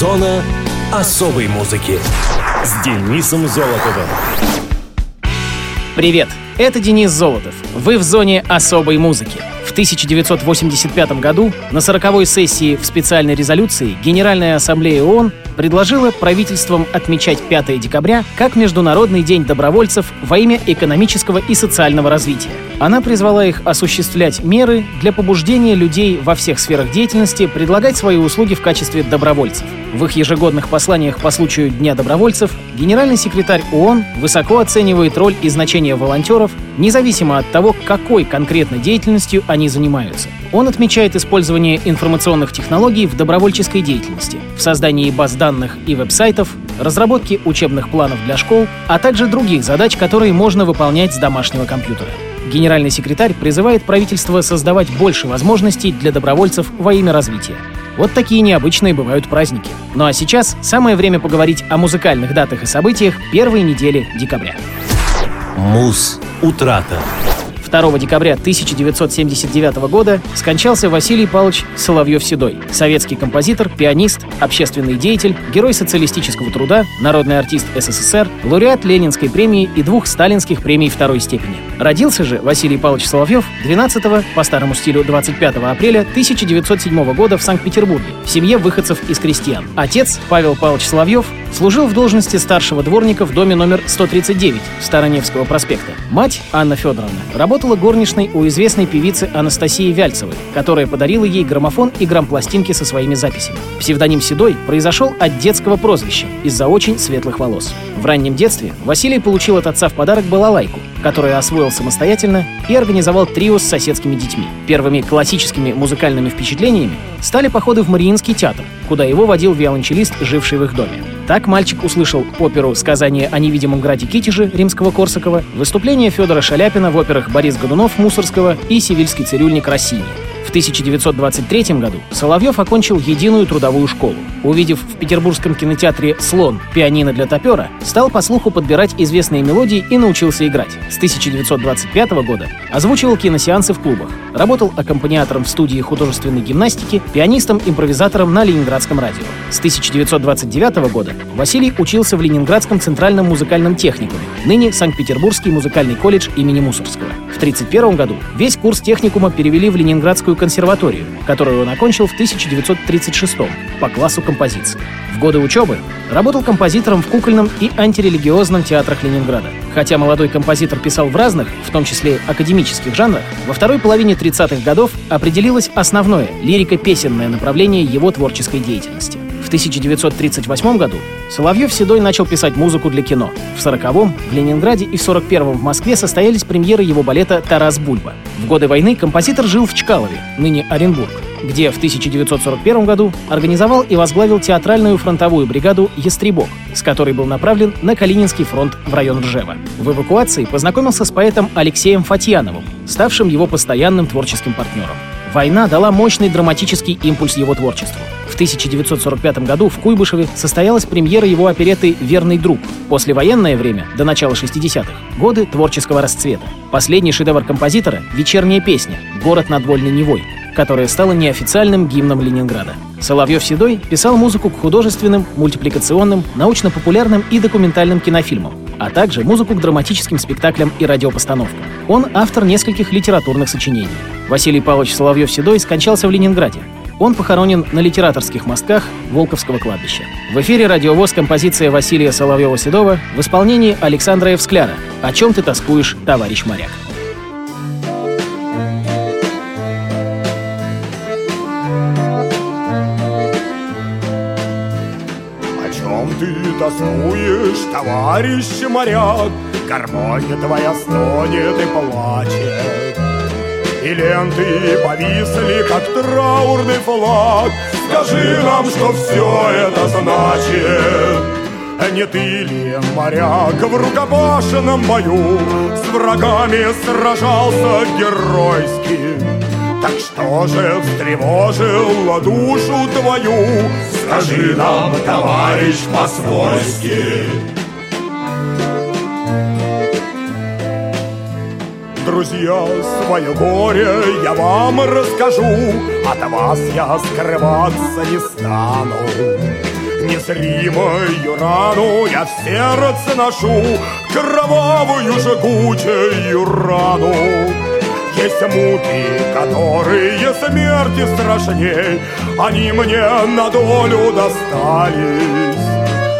Зона особой музыки с Денисом Золотовым. Привет, это Денис Золотов. Вы в зоне особой музыки. В 1985 году на 40-й сессии в специальной резолюции Генеральная Ассамблея ООН предложила правительствам отмечать 5 декабря как Международный день добровольцев во имя экономического и социального развития. Она призвала их осуществлять меры для побуждения людей во всех сферах деятельности предлагать свои услуги в качестве добровольцев. В их ежегодных посланиях по случаю Дня добровольцев генеральный секретарь ООН высоко оценивает роль и значение волонтеров, независимо от того, какой конкретной деятельностью они занимаются. Он отмечает использование информационных технологий в добровольческой деятельности, в создании баз данных и веб-сайтов, разработке учебных планов для школ, а также других задач, которые можно выполнять с домашнего компьютера. Генеральный секретарь призывает правительство создавать больше возможностей для добровольцев во имя развития. Вот такие необычные бывают праздники. Ну а сейчас самое время поговорить о музыкальных датах и событиях первой недели декабря. Муз утрата. 2 декабря 1979 года скончался Василий Павлович Соловьев-Седой, советский композитор, пианист, общественный деятель, герой социалистического труда, народный артист СССР, лауреат Ленинской премии и двух сталинских премий второй степени. Родился же Василий Павлович Соловьев 12 по старому стилю 25 апреля 1907 года в Санкт-Петербурге в семье выходцев из крестьян. Отец Павел Павлович Соловьев служил в должности старшего дворника в доме номер 139 Староневского проспекта. Мать Анна Федоровна работала горничной у известной певицы Анастасии Вяльцевой, которая подарила ей граммофон и грампластинки со своими записями. Псевдоним Седой произошел от детского прозвища из-за очень светлых волос. В раннем детстве Василий получил от отца в подарок балалайку, которую освоил самостоятельно и организовал трио с соседскими детьми. Первыми классическими музыкальными впечатлениями стали походы в Мариинский театр, куда его водил виолончелист, живший в их доме. Так мальчик услышал оперу «Сказание о невидимом граде Китеже» римского-корсакова, выступление Федора Шаляпина в операх «Борис Годунов» Мусорского и «Сивильский цирюльник» Россини. В 1923 году Соловьев окончил единую трудовую школу. Увидев в петербургском кинотеатре «Слон» пианино для топера, стал по слуху подбирать известные мелодии и научился играть. С 1925 года озвучивал киносеансы в клубах, работал аккомпаниатором в студии художественной гимнастики, пианистом-импровизатором на Ленинградском радио. С 1929 года Василий учился в Ленинградском центральном музыкальном техникуме, ныне Санкт-Петербургский музыкальный колледж имени Мусорского. В 1931 году весь курс техникума перевели в Ленинградскую консерваторию, которую он окончил в 1936 по классу композиции. В годы учебы работал композитором в кукольном и антирелигиозном театрах Ленинграда. Хотя молодой композитор писал в разных, в том числе академических жанрах, во второй половине 30-х годов определилось основное лирико-песенное направление его творческой деятельности. В 1938 году Соловьев Седой начал писать музыку для кино. В 40-м в Ленинграде и в 41-м в Москве состоялись премьеры его балета «Тарас Бульба». В годы войны композитор жил в Чкалове, ныне Оренбург где в 1941 году организовал и возглавил театральную фронтовую бригаду «Ястребок», с которой был направлен на Калининский фронт в район Ржева. В эвакуации познакомился с поэтом Алексеем Фатьяновым, ставшим его постоянным творческим партнером. Война дала мощный драматический импульс его творчеству. В 1945 году в Куйбышеве состоялась премьера его опереты «Верный друг». Послевоенное время, до начала 60-х, годы творческого расцвета. Последний шедевр композитора — «Вечерняя песня. Город над Вольной Невой», которая стала неофициальным гимном Ленинграда. Соловьев-Седой писал музыку к художественным, мультипликационным, научно-популярным и документальным кинофильмам, а также музыку к драматическим спектаклям и радиопостановкам. Он автор нескольких литературных сочинений. Василий Павлович Соловьев-Седой скончался в Ленинграде. Он похоронен на литераторских мостках Волковского кладбища. В эфире радиовоз композиция Василия Соловьева-Седова в исполнении Александра Евскляра «О чем ты тоскуешь, товарищ моряк». тоскуешь, товарищ моряк, Гармония твоя стонет и плачет. И ленты повисли, как траурный флаг. Скажи нам, что все это значит. Не ты ли, моряк, в рукопашном бою С врагами сражался геройски? Так что же встревожило душу твою? Скажи нам, товарищ, по-свойски. Друзья, свое горе я вам расскажу, От вас я скрываться не стану. Незримую рану я в сердце ношу, Кровавую жгучую рану. Есть муки, которые смерти страшней, Они мне на долю достались.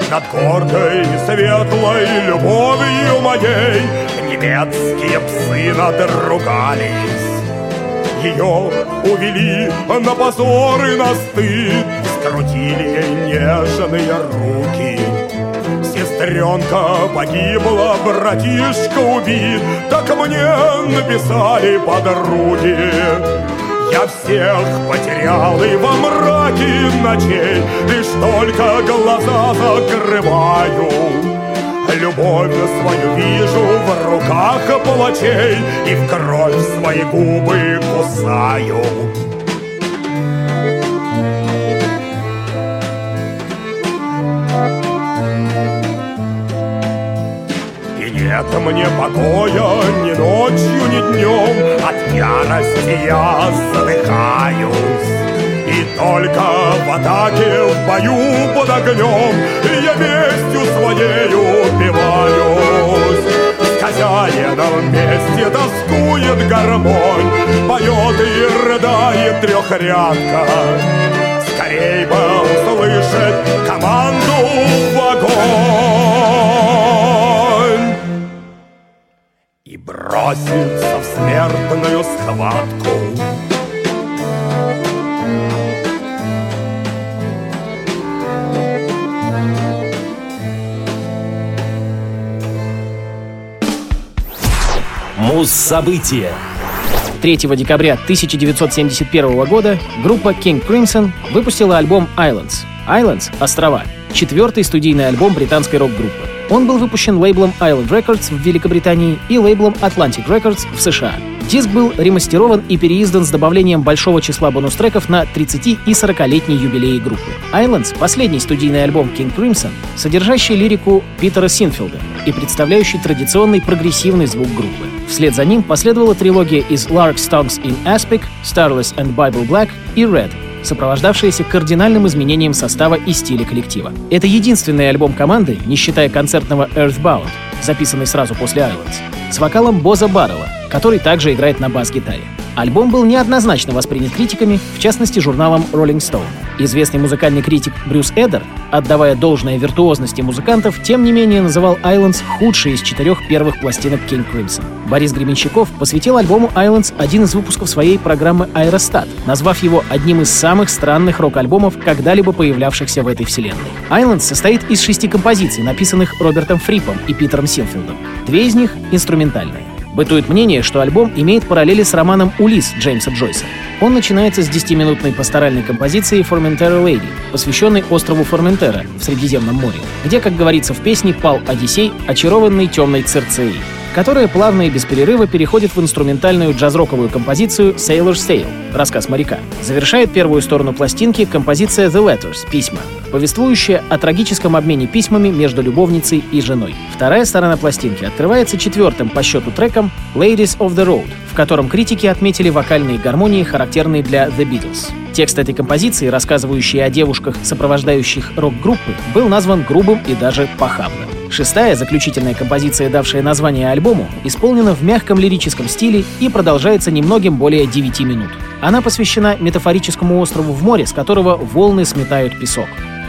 Над гордой светлой любовью моей Немецкие псы надругались. Ее увели на позор и на стыд Скрутили ей нежные руки. Сестренка погибла, братишка убит Так мне написали подруги. Я всех потерял и во мраке ночей Лишь только глаза закрываю Любовь свою вижу в руках палачей И в кровь свои губы кусаю. И нет мне покоя ни ночью, ни днем От ярости я задыхаюсь и только в атаке, в бою под огнем Я местью своей убиваюсь. С хозяином вместе тоскует гармонь Поет и рыдает трехрядка. Скорей бы услышать команду в огонь. И броситься в смертную схватку Муз-события 3 декабря 1971 года группа King Crimson выпустила альбом Islands. Islands — острова. Четвертый студийный альбом британской рок-группы. Он был выпущен лейблом Island Records в Великобритании и лейблом Atlantic Records в США. Диск был ремастерован и переиздан с добавлением большого числа бонус-треков на 30 и 40-летней юбилеи группы. Islands — последний студийный альбом King Crimson, содержащий лирику Питера Синфилда и представляющий традиционный прогрессивный звук группы. Вслед за ним последовала трилогия из Lark Stonks in Aspic, Starless and Bible Black и Red, сопровождавшаяся кардинальным изменением состава и стиля коллектива. Это единственный альбом команды, не считая концертного Earthbound, записанный сразу после Islands, с вокалом Боза Баррелла, который также играет на бас-гитаре. Альбом был неоднозначно воспринят критиками, в частности журналом Rolling Stone. Известный музыкальный критик Брюс Эдер, отдавая должное виртуозности музыкантов, тем не менее называл Islands худшей из четырех первых пластинок King Crimson. Борис Гременщиков посвятил альбому Islands один из выпусков своей программы Aerostat, назвав его одним из самых странных рок-альбомов, когда-либо появлявшихся в этой вселенной. Islands состоит из шести композиций, написанных Робертом Фрипом и Питером Синфилдом. Две из них — инструментальные. Бытует мнение, что альбом имеет параллели с романом «Улис» Джеймса Джойса. Он начинается с 10-минутной пасторальной композиции «Formentera Lady», посвященной острову Форментера в Средиземном море, где, как говорится в песне, пал Одиссей, очарованный темной Церцеей которая плавно и без перерыва переходит в инструментальную джаз-роковую композицию «Sailor's Tale» — «Рассказ моряка». Завершает первую сторону пластинки композиция «The Letters» — «Письма», повествующая о трагическом обмене письмами между любовницей и женой. Вторая сторона пластинки открывается четвертым по счету треком «Ladies of the Road», в котором критики отметили вокальные гармонии, характерные для The Beatles. Текст этой композиции, рассказывающий о девушках, сопровождающих рок-группы, был назван грубым и даже похабным. Шестая, заключительная композиция, давшая название альбому, исполнена в мягком лирическом стиле и продолжается немногим более 9 минут. Она посвящена метафорическому острову в море, с которого волны сметают песок.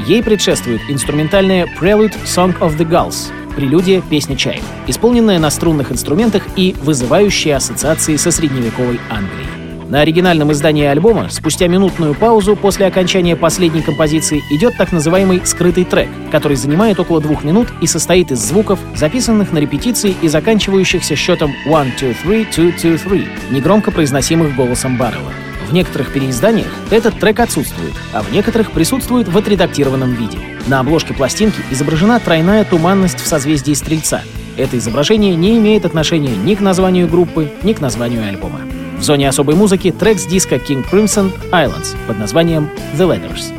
Ей предшествует инструментальная Prelude Song of the Gulls, прелюдия «Песня чаев», исполненная на струнных инструментах и вызывающая ассоциации со средневековой Англией. На оригинальном издании альбома спустя минутную паузу после окончания последней композиции идет так называемый скрытый трек, который занимает около двух минут и состоит из звуков, записанных на репетиции и заканчивающихся счетом 1, 2, 3, 2, 2, 3, негромко произносимых голосом Баррелла. В некоторых переизданиях этот трек отсутствует, а в некоторых присутствует в отредактированном виде. На обложке пластинки изображена тройная туманность в созвездии Стрельца. Это изображение не имеет отношения ни к названию группы, ни к названию альбома. В зоне особой музыки трек с диска King Crimson Islands под названием The Letters.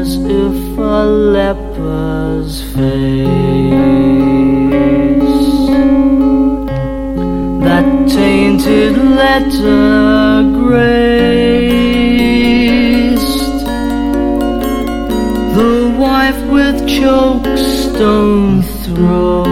As if a leper's face. That tainted letter graced the wife with chokestone throat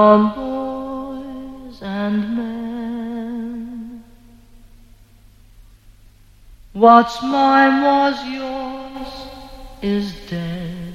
on boys and men. What's mine was yours is dead.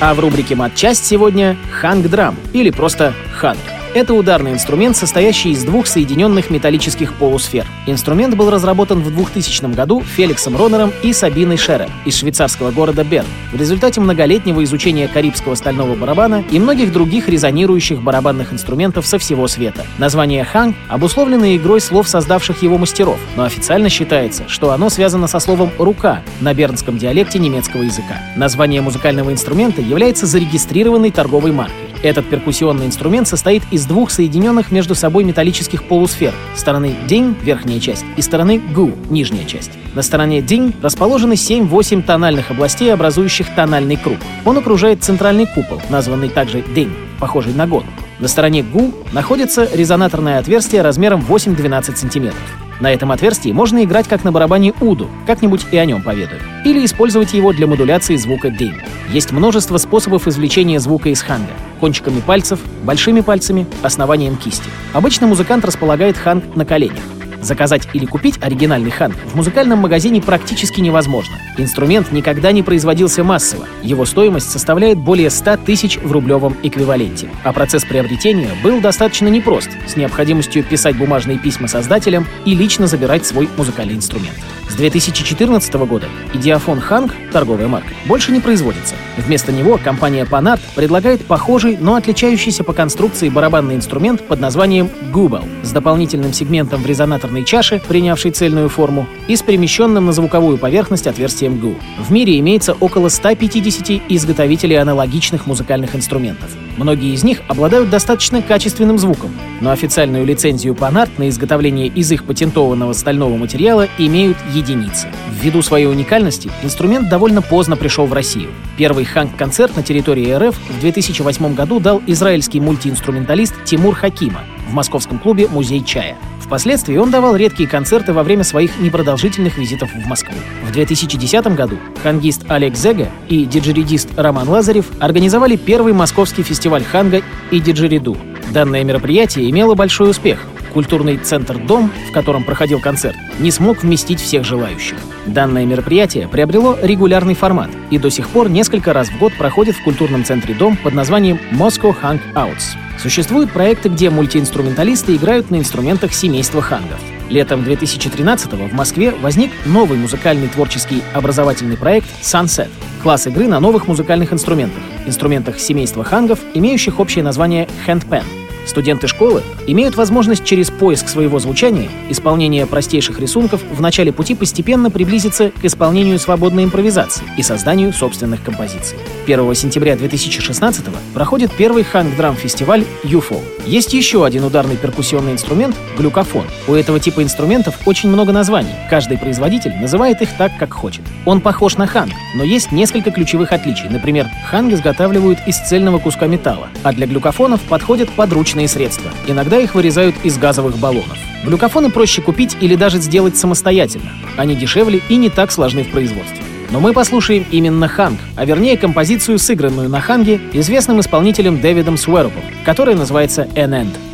А в рубрике «Матчасть» сегодня «Ханг-драм» или просто «Ханг». Это ударный инструмент, состоящий из двух соединенных металлических полусфер. Инструмент был разработан в 2000 году Феликсом Ронером и Сабиной Шерер из швейцарского города Берн в результате многолетнего изучения карибского стального барабана и многих других резонирующих барабанных инструментов со всего света. Название «ханг» обусловлено игрой слов создавших его мастеров, но официально считается, что оно связано со словом «рука» на бернском диалекте немецкого языка. Название музыкального инструмента является зарегистрированной торговой маркой. Этот перкуссионный инструмент состоит из двух соединенных между собой металлических полусфер. Стороны день — верхняя часть, и стороны гу — нижняя часть. На стороне день расположены 7-8 тональных областей, образующих тональный круг. Он окружает центральный купол, названный также день, похожий на год. На стороне гу находится резонаторное отверстие размером 8-12 см. На этом отверстии можно играть как на барабане уду, как-нибудь и о нем поведаю. Или использовать его для модуляции звука день. Есть множество способов извлечения звука из ханга. Кончиками пальцев, большими пальцами, основанием кисти. Обычно музыкант располагает ханг на коленях. Заказать или купить оригинальный ханг в музыкальном магазине практически невозможно. Инструмент никогда не производился массово. Его стоимость составляет более 100 тысяч в рублевом эквиваленте. А процесс приобретения был достаточно непрост, с необходимостью писать бумажные письма создателям и лично забирать свой музыкальный инструмент. С 2014 года идиофон Ханг, торговая марка, больше не производится. Вместо него компания Panart предлагает похожий, но отличающийся по конструкции барабанный инструмент под названием Gubal с дополнительным сегментом в резонаторной чаше, принявшей цельную форму, и с перемещенным на звуковую поверхность отверстием GU. В мире имеется около 150 изготовителей аналогичных музыкальных инструментов. Многие из них обладают достаточно качественным звуком, но официальную лицензию Panart на изготовление из их патентованного стального материала имеют единицы. Ввиду своей уникальности инструмент довольно поздно пришел в Россию. Первый ханг-концерт на территории РФ в 2008 году дал израильский мультиинструменталист Тимур Хакима в московском клубе «Музей чая». Впоследствии он давал редкие концерты во время своих непродолжительных визитов в Москву. В 2010 году хангист Олег Зега и диджеридист Роман Лазарев организовали первый московский фестиваль ханга и диджериду. Данное мероприятие имело большой успех, культурный центр «Дом», в котором проходил концерт, не смог вместить всех желающих. Данное мероприятие приобрело регулярный формат и до сих пор несколько раз в год проходит в культурном центре «Дом» под названием Moscow Hang Outs. Существуют проекты, где мультиинструменталисты играют на инструментах семейства хангов. Летом 2013-го в Москве возник новый музыкальный творческий образовательный проект Sunset — класс игры на новых музыкальных инструментах, инструментах семейства хангов, имеющих общее название handpan — Студенты школы имеют возможность через поиск своего звучания, исполнение простейших рисунков в начале пути постепенно приблизиться к исполнению свободной импровизации и созданию собственных композиций. 1 сентября 2016 проходит первый ханг-драм-фестиваль UFO. Есть еще один ударный перкуссионный инструмент — глюкофон. У этого типа инструментов очень много названий. Каждый производитель называет их так, как хочет. Он похож на ханг, но есть несколько ключевых отличий. Например, ханг изготавливают из цельного куска металла, а для глюкофонов подходят подручные подручные средства. Иногда их вырезают из газовых баллонов. Глюкофоны проще купить или даже сделать самостоятельно. Они дешевле и не так сложны в производстве. Но мы послушаем именно ханг, а вернее композицию, сыгранную на ханге известным исполнителем Дэвидом Суэропом, которая называется «An End».